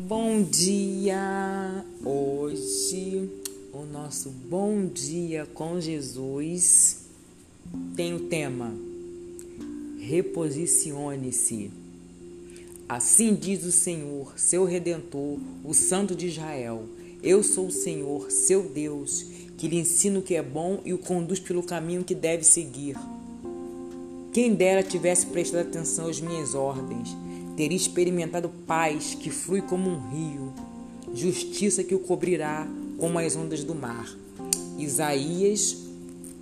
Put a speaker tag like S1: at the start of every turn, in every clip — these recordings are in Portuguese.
S1: Bom dia! Hoje o nosso Bom Dia com Jesus tem o tema Reposicione-se. Assim diz o Senhor, seu redentor, o Santo de Israel: Eu sou o Senhor, seu Deus, que lhe ensino o que é bom e o conduz pelo caminho que deve seguir. Quem dera tivesse prestado atenção às minhas ordens teria experimentado paz que flui como um rio, justiça que o cobrirá como as ondas do mar. Isaías,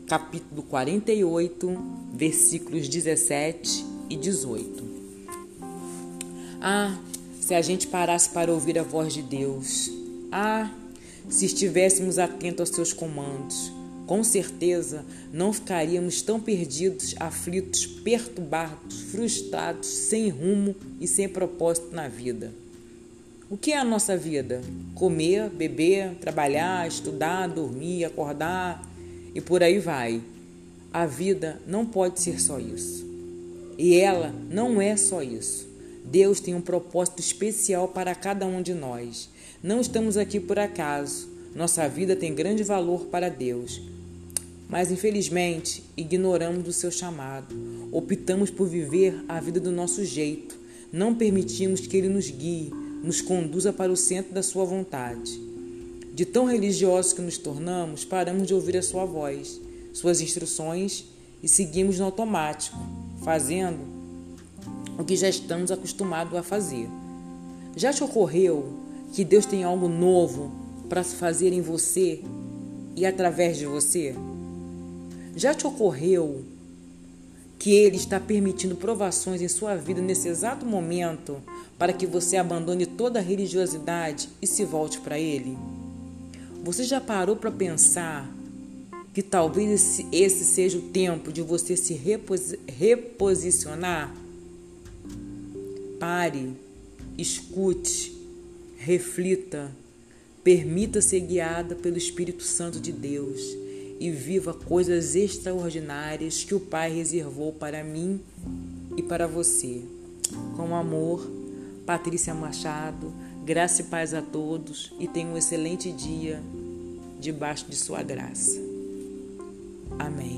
S1: capítulo 48, versículos 17 e 18. Ah, se a gente parasse para ouvir a voz de Deus. Ah, se estivéssemos atentos aos seus comandos com certeza não ficaríamos tão perdidos, aflitos, perturbados, frustrados, sem rumo e sem propósito na vida. O que é a nossa vida? Comer, beber, trabalhar, estudar, dormir, acordar e por aí vai. A vida não pode ser só isso. E ela não é só isso. Deus tem um propósito especial para cada um de nós. Não estamos aqui por acaso. Nossa vida tem grande valor para Deus mas infelizmente ignoramos o seu chamado. Optamos por viver a vida do nosso jeito. Não permitimos que ele nos guie, nos conduza para o centro da sua vontade. De tão religiosos que nos tornamos, paramos de ouvir a sua voz, suas instruções e seguimos no automático, fazendo o que já estamos acostumados a fazer. Já te ocorreu que Deus tem algo novo para fazer em você e através de você? Já te ocorreu que Ele está permitindo provações em sua vida nesse exato momento para que você abandone toda religiosidade e se volte para Ele? Você já parou para pensar que talvez esse, esse, seja o tempo de você se reposi reposicionar? Pare, escute, reflita, permita ser guiada pelo Espírito Santo de Deus e viva coisas extraordinárias que o Pai reservou para mim e para você. Com amor, Patrícia Machado, graça e paz a todos e tenha um excelente dia debaixo de Sua graça. Amém.